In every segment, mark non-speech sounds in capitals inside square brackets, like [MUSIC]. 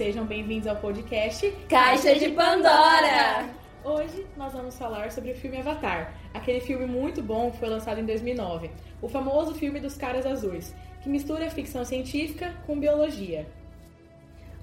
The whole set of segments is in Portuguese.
Sejam bem-vindos ao podcast Caixa de Pandora! Hoje nós vamos falar sobre o filme Avatar, aquele filme muito bom que foi lançado em 2009, o famoso filme dos caras azuis, que mistura ficção científica com biologia.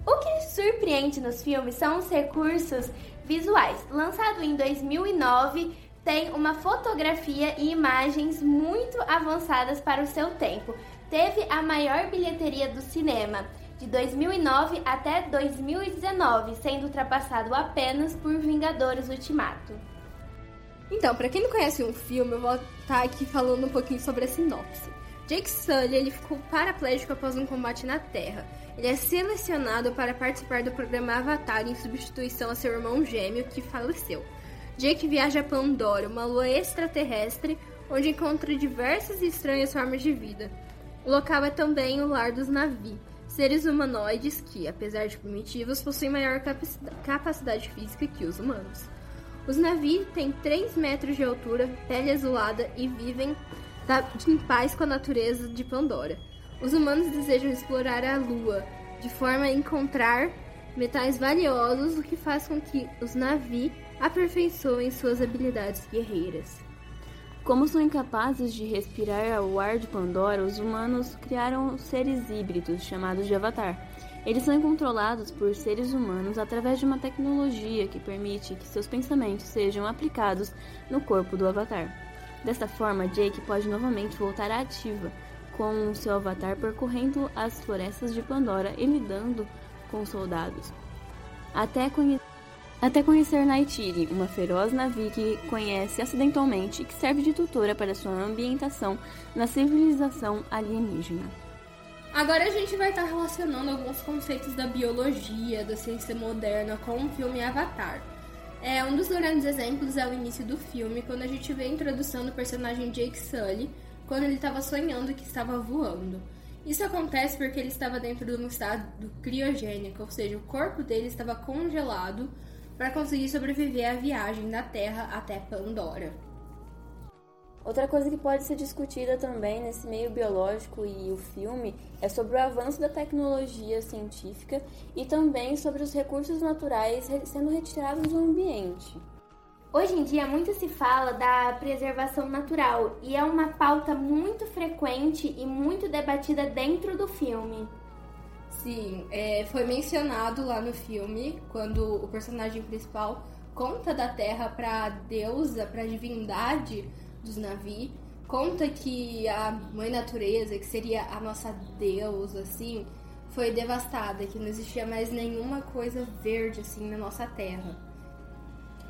O que surpreende nos filmes são os recursos visuais. Lançado em 2009, tem uma fotografia e imagens muito avançadas para o seu tempo. Teve a maior bilheteria do cinema de 2009 até 2019, sendo ultrapassado apenas por Vingadores Ultimato. Então, para quem não conhece um filme, eu vou estar aqui falando um pouquinho sobre a sinopse. Jake Sully ele ficou paraplégico após um combate na Terra. Ele é selecionado para participar do programa Avatar em substituição a seu irmão gêmeo que faleceu. Jake viaja a Pandora, uma lua extraterrestre, onde encontra diversas e estranhas formas de vida. O local é também o lar dos Navi, seres humanoides que, apesar de primitivos, possuem maior capacidade física que os humanos. Os Navi têm 3 metros de altura, pele azulada e vivem em paz com a natureza de Pandora. Os humanos desejam explorar a Lua, de forma a encontrar metais valiosos, o que faz com que os Navi aperfeiçoem suas habilidades guerreiras. Como são incapazes de respirar o ar de Pandora, os humanos criaram seres híbridos chamados de Avatar. Eles são controlados por seres humanos através de uma tecnologia que permite que seus pensamentos sejam aplicados no corpo do Avatar. Desta forma, Jake pode novamente voltar à ativa, com seu Avatar percorrendo as florestas de Pandora e lidando com soldados. Até conhecer até conhecer Naitiri, uma feroz Navi que conhece acidentalmente e que serve de tutora para sua ambientação na civilização alienígena. Agora a gente vai estar relacionando alguns conceitos da biologia, da ciência moderna com o filme Avatar. É, um dos grandes exemplos é o início do filme, quando a gente vê a introdução do personagem Jake Sully, quando ele estava sonhando que estava voando. Isso acontece porque ele estava dentro de um estado criogênico, ou seja, o corpo dele estava congelado para conseguir sobreviver à viagem da Terra até Pandora. Outra coisa que pode ser discutida também nesse meio biológico e o filme é sobre o avanço da tecnologia científica e também sobre os recursos naturais sendo retirados do ambiente. Hoje em dia muito se fala da preservação natural e é uma pauta muito frequente e muito debatida dentro do filme. Sim, é, foi mencionado lá no filme quando o personagem principal conta da Terra para deusa, para divindade dos Navi, conta que a mãe natureza, que seria a nossa deusa, assim, foi devastada, que não existia mais nenhuma coisa verde assim na nossa Terra.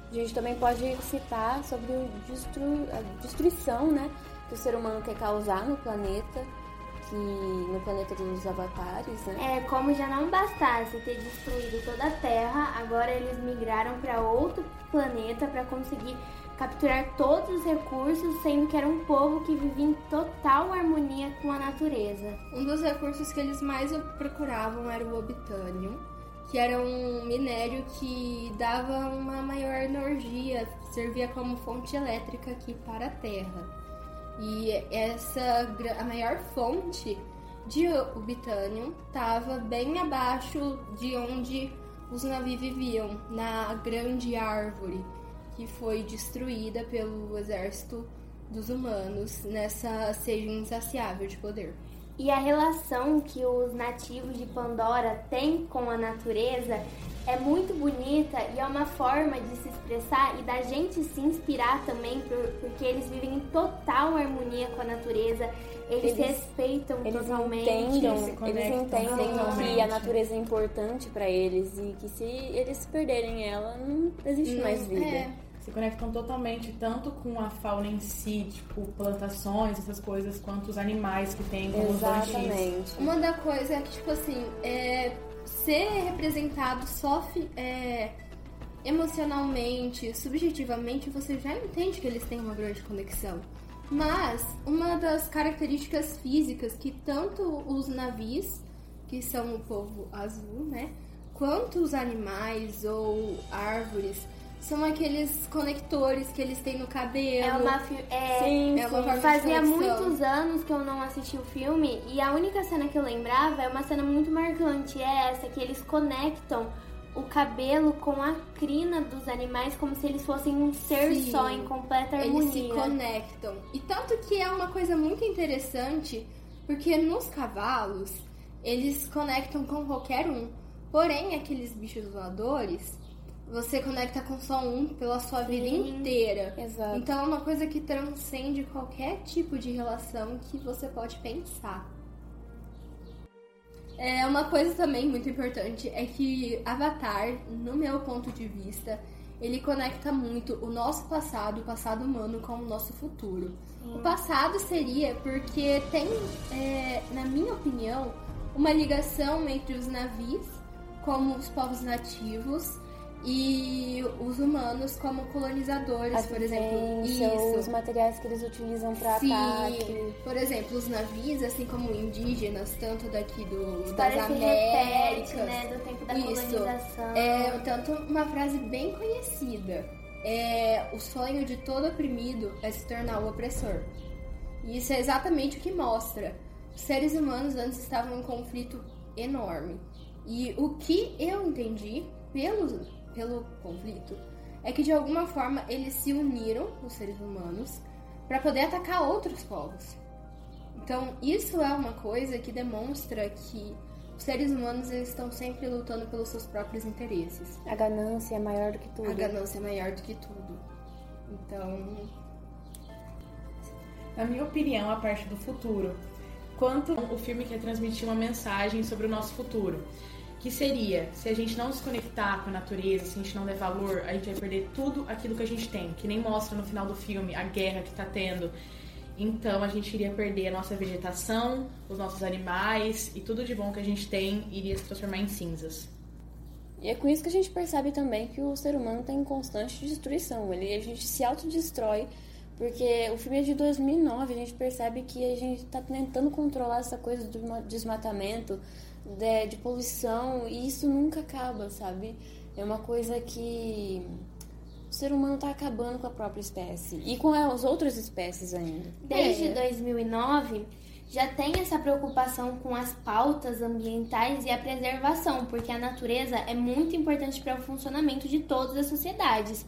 A gente também pode citar sobre a destruição, né, que o ser humano quer causar no planeta que no planeta dos avatares, né? É, como já não bastasse ter destruído toda a Terra, agora eles migraram para outro planeta para conseguir capturar todos os recursos, sendo que era um povo que vivia em total harmonia com a natureza. Um dos recursos que eles mais procuravam era o obitânio, que era um minério que dava uma maior energia, servia como fonte elétrica aqui para a Terra. E essa a maior fonte de Ubitânium estava bem abaixo de onde os navios viviam, na grande árvore que foi destruída pelo exército dos humanos nessa sede insaciável de poder. E a relação que os nativos de Pandora têm com a natureza é muito bonita e é uma forma de se expressar e da gente se inspirar também, porque eles vivem em total harmonia com a natureza, eles, eles respeitam eles totalmente. Entendam, eles entendem que a natureza é importante para eles e que se eles perderem ela, não existe não, mais vida. É se conectam totalmente tanto com a fauna em si, tipo plantações, essas coisas, quanto os animais que tem como Exatamente. Uma da coisa é que, tipo assim, é, ser representado só é, emocionalmente, subjetivamente, você já entende que eles têm uma grande conexão. Mas uma das características físicas que tanto os navios, que são o povo azul, né, quanto os animais ou árvores São aqueles conectores que eles têm no cabelo. É uma é, Sim, É uma de Fazia muitos anos que eu não assisti o filme e a única cena que eu lembrava é uma cena muito marcante, é essa que eles conectam o cabelo com a crina dos animais como se eles fossem um ser Sim. só em completa Eles se harmonia. conectam. E tanto que é uma coisa muito interessante, porque nos cavalos eles conectam com qualquer um. Porém, aqueles bichos voadores, você conecta com só um pela sua vida Sim. inteira. Exato. Então é uma coisa que transcende qualquer tipo de relação que você pode pensar. É uma coisa também muito importante é que Avatar, no meu ponto de vista, ele conecta muito o nosso passado, o passado humano, com o nosso futuro. O passado seria porque tem, é, na minha opinião, uma ligação entre os navios, como os povos nativos, e os humanos como colonizadores, por exemplo. Isso. os materiais que eles utilizam para Sim, ataque. por exemplo, os navios, assim como indígenas, tanto daqui do, das Américas, repete, né, do tempo da Isso. colonização. é tanto uma frase bem conhecida. É, o sonho de todo oprimido é se tornar o opressor. E isso é exatamente o que mostra. Os seres humanos antes estavam em um conflito enorme. E o que eu entendi pelo, pelo conflito é que de alguma forma eles se uniram, os seres humanos, para poder atacar outros povos. Então, isso é uma coisa que demonstra que os seres humanos eles estão sempre lutando pelos seus próprios interesses. A ganância é maior do que tudo. A ganância é maior do que tudo. Então, Na minha opinião, a parte do futuro, quanto o filme quer transmitir uma mensagem sobre o nosso futuro. Que seria, se a gente não se conectar com a natureza, se a gente não der valor, a gente vai perder tudo aquilo que a gente tem, que nem mostra no final do filme a guerra que tá tendo. Então a gente iria perder a nossa vegetação, os nossos animais e tudo de bom que a gente tem iria se transformar em cinzas. E é com isso que a gente percebe também que o ser humano está em constante destruição. Ele, a gente se autodestrói, porque o filme é de 2009, a gente percebe que a gente está tentando controlar essa coisa do ma- desmatamento, de, de poluição, e isso nunca acaba, sabe? É uma coisa que o ser humano está acabando com a própria espécie e com as outras espécies ainda. Desde É. 2009 já tem essa preocupação com as pautas ambientais e a preservação, porque a natureza é muito importante para o funcionamento de todas as sociedades.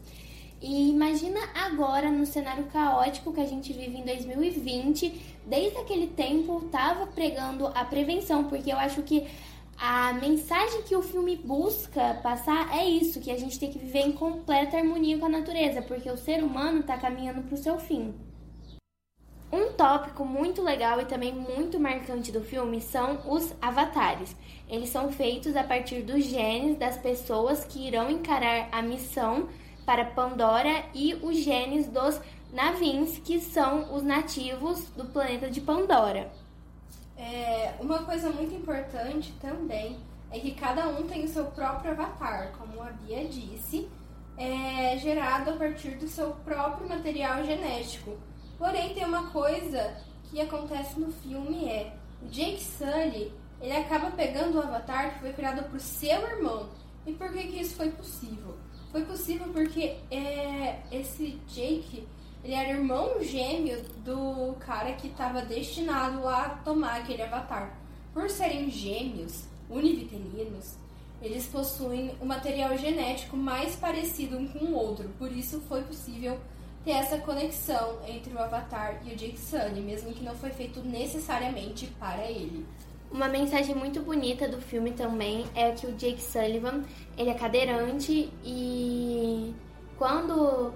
E imagina agora no cenário caótico que a gente vive em 2020, desde aquele tempo tava pregando a prevenção, porque eu acho que a mensagem que o filme busca passar é isso, que a gente tem que viver em completa harmonia com a natureza, porque o ser humano está caminhando para o seu fim. Um tópico muito legal e também muito marcante do filme são os avatares. Eles são feitos a partir dos genes das pessoas que irão encarar a missão para Pandora e os genes dos Navins, que são os nativos do planeta de Pandora. É, uma coisa muito importante também é que cada um tem o seu próprio avatar, como a Bia disse, é gerado a partir do seu próprio material genético. Porém, tem uma coisa que acontece no filme é o Jake Sully ele acaba pegando o avatar que foi criado por seu irmão. E por que, que isso foi possível? Foi possível porque é, esse Jake ele era irmão gêmeo do cara que estava destinado a tomar aquele avatar. Por serem gêmeos, univitelinos, eles possuem o material genético mais parecido um com o outro. Por isso foi possível ter essa conexão entre o avatar e o Jake Sully, mesmo que não foi feito necessariamente para ele. Uma mensagem muito bonita do filme também é que o Jake Sullivan, ele é cadeirante e quando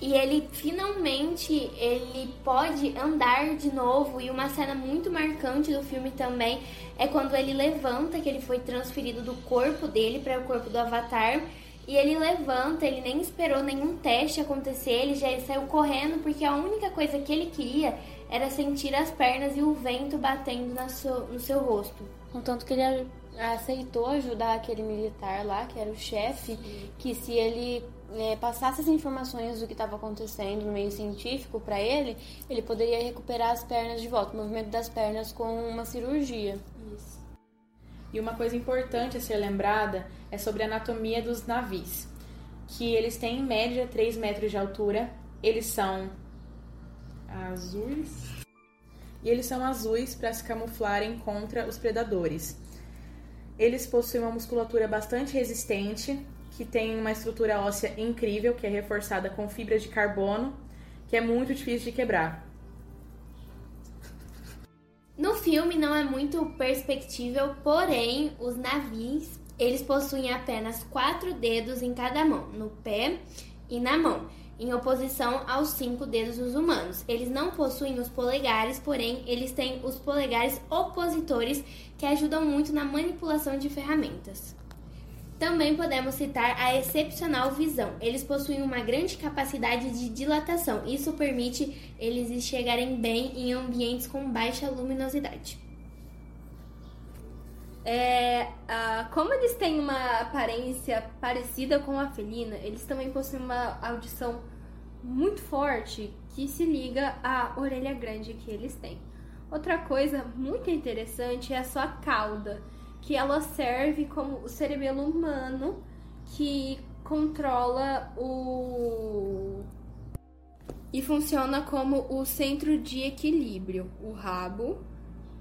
e ele finalmente ele pode andar de novo. E uma cena muito marcante do filme também é quando ele levanta que ele foi transferido do corpo dele para o corpo do Avatar. E ele levanta, ele nem esperou nenhum teste acontecer, ele já saiu correndo porque a única coisa que ele queria era sentir as pernas e o vento batendo na seu, no seu rosto. Contanto que ele aceitou ajudar aquele militar lá, que era o chefe, que se ele é, passasse as informações do que estava acontecendo no meio científico para ele, ele poderia recuperar as pernas de volta, o movimento das pernas com uma cirurgia. E uma coisa importante a ser lembrada é sobre a anatomia dos navios. que eles têm em média 3 metros de altura. Eles são azuis. E eles são azuis para se camuflarem contra os predadores. Eles possuem uma musculatura bastante resistente, que tem uma estrutura óssea incrível, que é reforçada com fibras de carbono, que é muito difícil de quebrar. No filme não é muito perspectível, porém os navios eles possuem apenas quatro dedos em cada mão, no pé e na mão, em oposição aos cinco dedos dos humanos. Eles não possuem os polegares, porém eles têm os polegares opositores que ajudam muito na manipulação de ferramentas. Também podemos citar a excepcional visão. Eles possuem uma grande capacidade de dilatação. Isso permite eles chegarem bem em ambientes com baixa luminosidade. É, como eles têm uma aparência parecida com a felina, eles também possuem uma audição muito forte que se liga à orelha grande que eles têm. Outra coisa muito interessante é a sua cauda que ela serve como o cerebelo humano que controla o e funciona como o centro de equilíbrio, o rabo,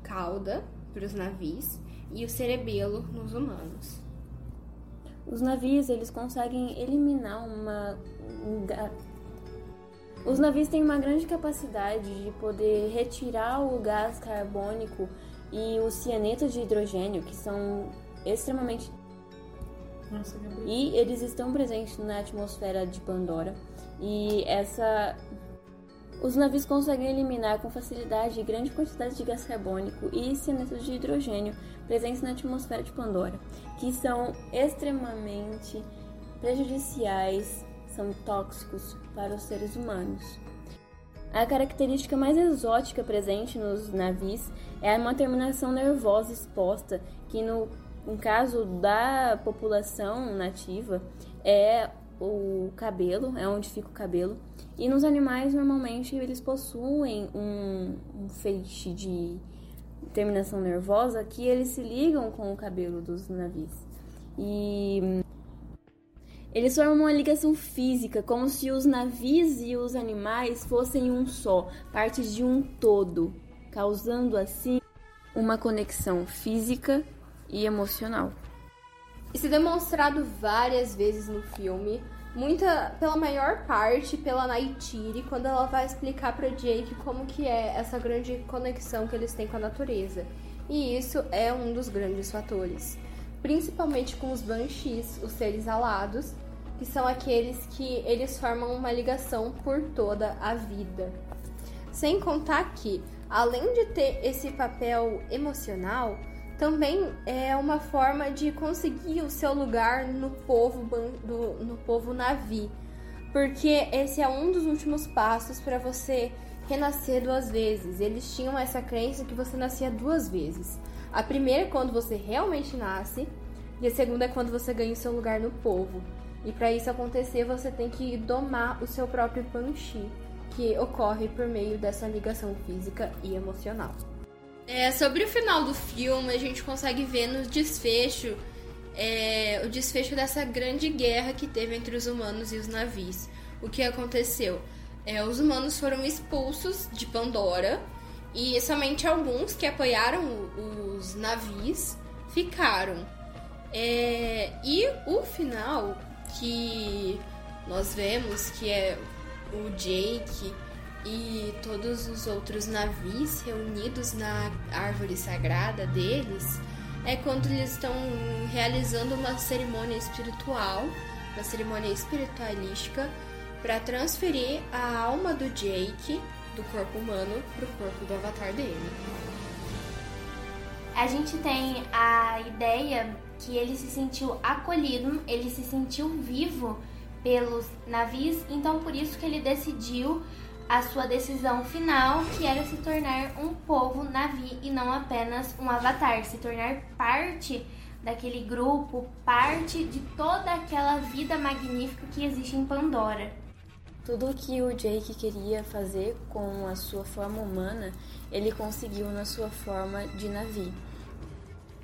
cauda para os navios e o cerebelo nos humanos. Os navios eles conseguem eliminar uma os navios têm uma grande capacidade de poder retirar o gás carbônico e o cianeto de hidrogênio, que são extremamente. Nossa, e eles estão presentes na atmosfera de Pandora. E essa. Os navios conseguem eliminar com facilidade grande quantidade de gás carbônico e cianeto de hidrogênio presentes na atmosfera de Pandora, que são extremamente prejudiciais, são tóxicos para os seres humanos. A característica mais exótica presente nos navios é uma terminação nervosa exposta, que no, no caso da população nativa é o cabelo, é onde fica o cabelo. E nos animais, normalmente, eles possuem um, um feixe de terminação nervosa que eles se ligam com o cabelo dos navios. E eles formam uma ligação física, como se os navios e os animais fossem um só, partes de um todo, causando assim uma conexão física e emocional. Isso é demonstrado várias vezes no filme, muita pela maior parte pela Naitiri, quando ela vai explicar para Jake como que é essa grande conexão que eles têm com a natureza. E isso é um dos grandes fatores principalmente com os banshees, os seres alados, que são aqueles que eles formam uma ligação por toda a vida. Sem contar que, além de ter esse papel emocional, também é uma forma de conseguir o seu lugar no povo do, no povo Navi, porque esse é um dos últimos passos para você renascer duas vezes. Eles tinham essa crença que você nascia duas vezes. A primeira é quando você realmente nasce, e a segunda é quando você ganha o seu lugar no povo. E para isso acontecer, você tem que domar o seu próprio Panchi, que ocorre por meio dessa ligação física e emocional. É, sobre o final do filme, a gente consegue ver no desfecho é, o desfecho dessa grande guerra que teve entre os humanos e os navios. O que aconteceu? É, os humanos foram expulsos de Pandora e somente alguns que apoiaram os navios ficaram. É, e o final que nós vemos que é o Jake e todos os outros navios reunidos na árvore sagrada deles é quando eles estão realizando uma cerimônia espiritual, uma cerimônia espiritualística para transferir a alma do Jake do corpo humano para o corpo do avatar dele. A gente tem a ideia que ele se sentiu acolhido, ele se sentiu vivo pelos navios, então por isso que ele decidiu a sua decisão final, que era se tornar um povo navi e não apenas um avatar, se tornar parte daquele grupo, parte de toda aquela vida magnífica que existe em Pandora. Tudo o que o Jake queria fazer com a sua forma humana, ele conseguiu na sua forma de navio.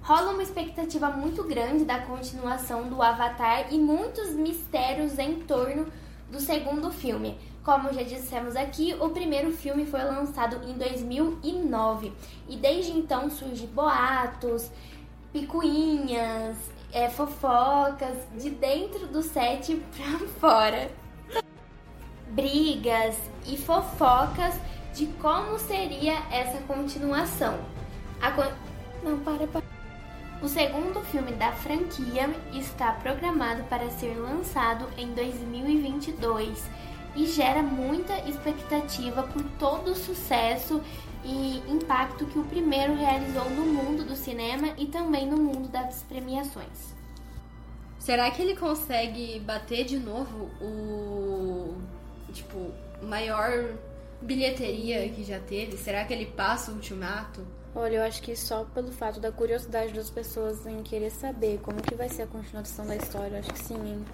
Rola uma expectativa muito grande da continuação do Avatar e muitos mistérios em torno do segundo filme. Como já dissemos aqui, o primeiro filme foi lançado em 2009 e desde então surgem boatos, picuinhas, é, fofocas de dentro do set [LAUGHS] pra fora. Brigas e fofocas de como seria essa continuação. A con... Não, para, para. O segundo filme da franquia está programado para ser lançado em 2022 e gera muita expectativa por todo o sucesso e impacto que o primeiro realizou no mundo do cinema e também no mundo das premiações. Será que ele consegue bater de novo o tipo maior bilheteria que já teve? Será que ele passa o ultimato? Olha, eu acho que só pelo fato da curiosidade das pessoas em querer saber como que vai ser a continuação da história, eu acho que sim. Hein?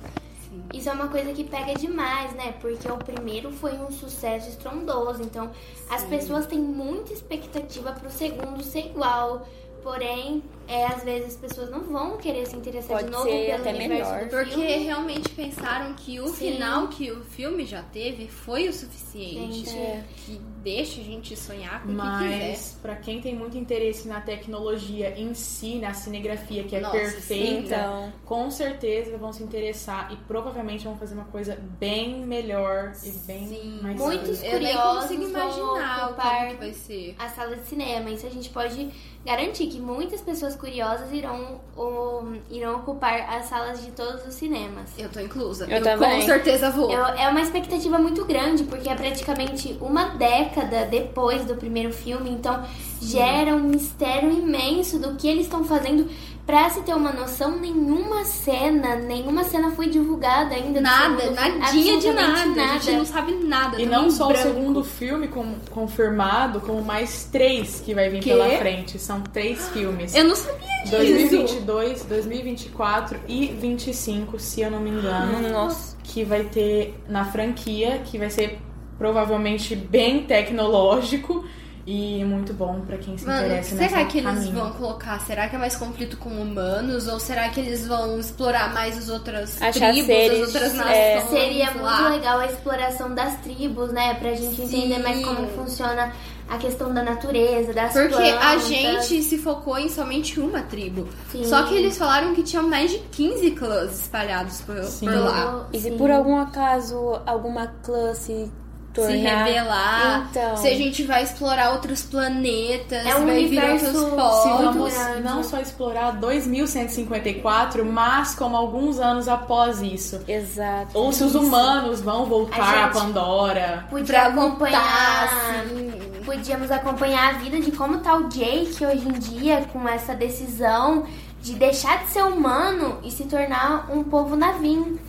Isso é uma coisa que pega demais, né? Porque o primeiro foi um sucesso estrondoso, então as pessoas têm muita expectativa pro segundo ser igual. Porém, é, às vezes as pessoas não vão querer se interessar Pode de novo ser pelo até universo melhor. do Porque filme. realmente pensaram que o Sim. final que o filme já teve foi o suficiente. Gente. É. Que deixa a gente sonhar com o que Mas pra quem tem muito interesse na tecnologia em si, na cinegrafia que é Nossa, perfeita, Então, com certeza vão se interessar e provavelmente vão fazer uma coisa bem melhor e bem Sim. mais Muitos. Eu nem consigo imaginar como que vai ser. a sala de cinema. Isso a gente pode garantir que muitas pessoas curiosas irão, o- irão ocupar as salas de todos os cinemas. Eu tô inclusa. Eu também. com certeza vou. Eu- é uma expectativa muito grande, porque é praticamente uma década depois do primeiro filme, então gera um mistério imenso do que eles estão fazendo. Pra se ter uma noção, nenhuma cena, nenhuma cena foi divulgada ainda. Nada, nadinha de nada. Absolutamente A gente não sabe nada. E tá não só o branco. segundo filme com- confirmado, como mais três que vai vir Quê? pela frente. São três filmes. Eu não sabia disso. 2022, 2024 e 25, se eu não me engano. nossa. Que vai ter na franquia, que vai ser provavelmente bem tecnológico e muito bom pra quem se Mano, interessa será nessa que eles caminho. vão colocar? Será que é mais conflito com humanos? Ou será que eles vão explorar mais as outras Achar tribos, seres, as outras é. nações? Seria muito lá? legal a exploração das tribos, né? Pra gente entender Sim. mais como funciona a questão da natureza, das Porque a plantas. gente se focou em somente uma tribo. Sim. Só que eles falaram que tinham mais de 15 clãs espalhados por, Sim. por lá. E se Sim. por algum acaso alguma classe tornar... Se revelar. Então. Se a gente vai explorar outros planetas, É um vai vir universo outros Se povos. vamos grande. não só explorar 2154, mas como alguns anos após isso. Exato. Ou se os humanos vão voltar A Pandora. Podia Pra acompanhar. assim. Podíamos acompanhar a vida de como tá o Jake hoje em dia com essa decisão de deixar de ser humano e se tornar um povo navim.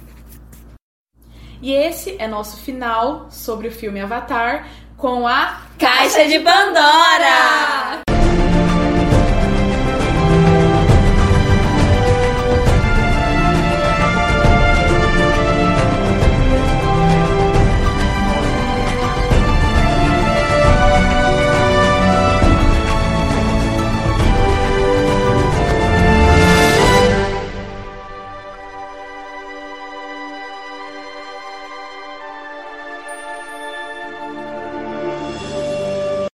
E esse é nosso final sobre o filme Avatar com a Caixa de Pandora!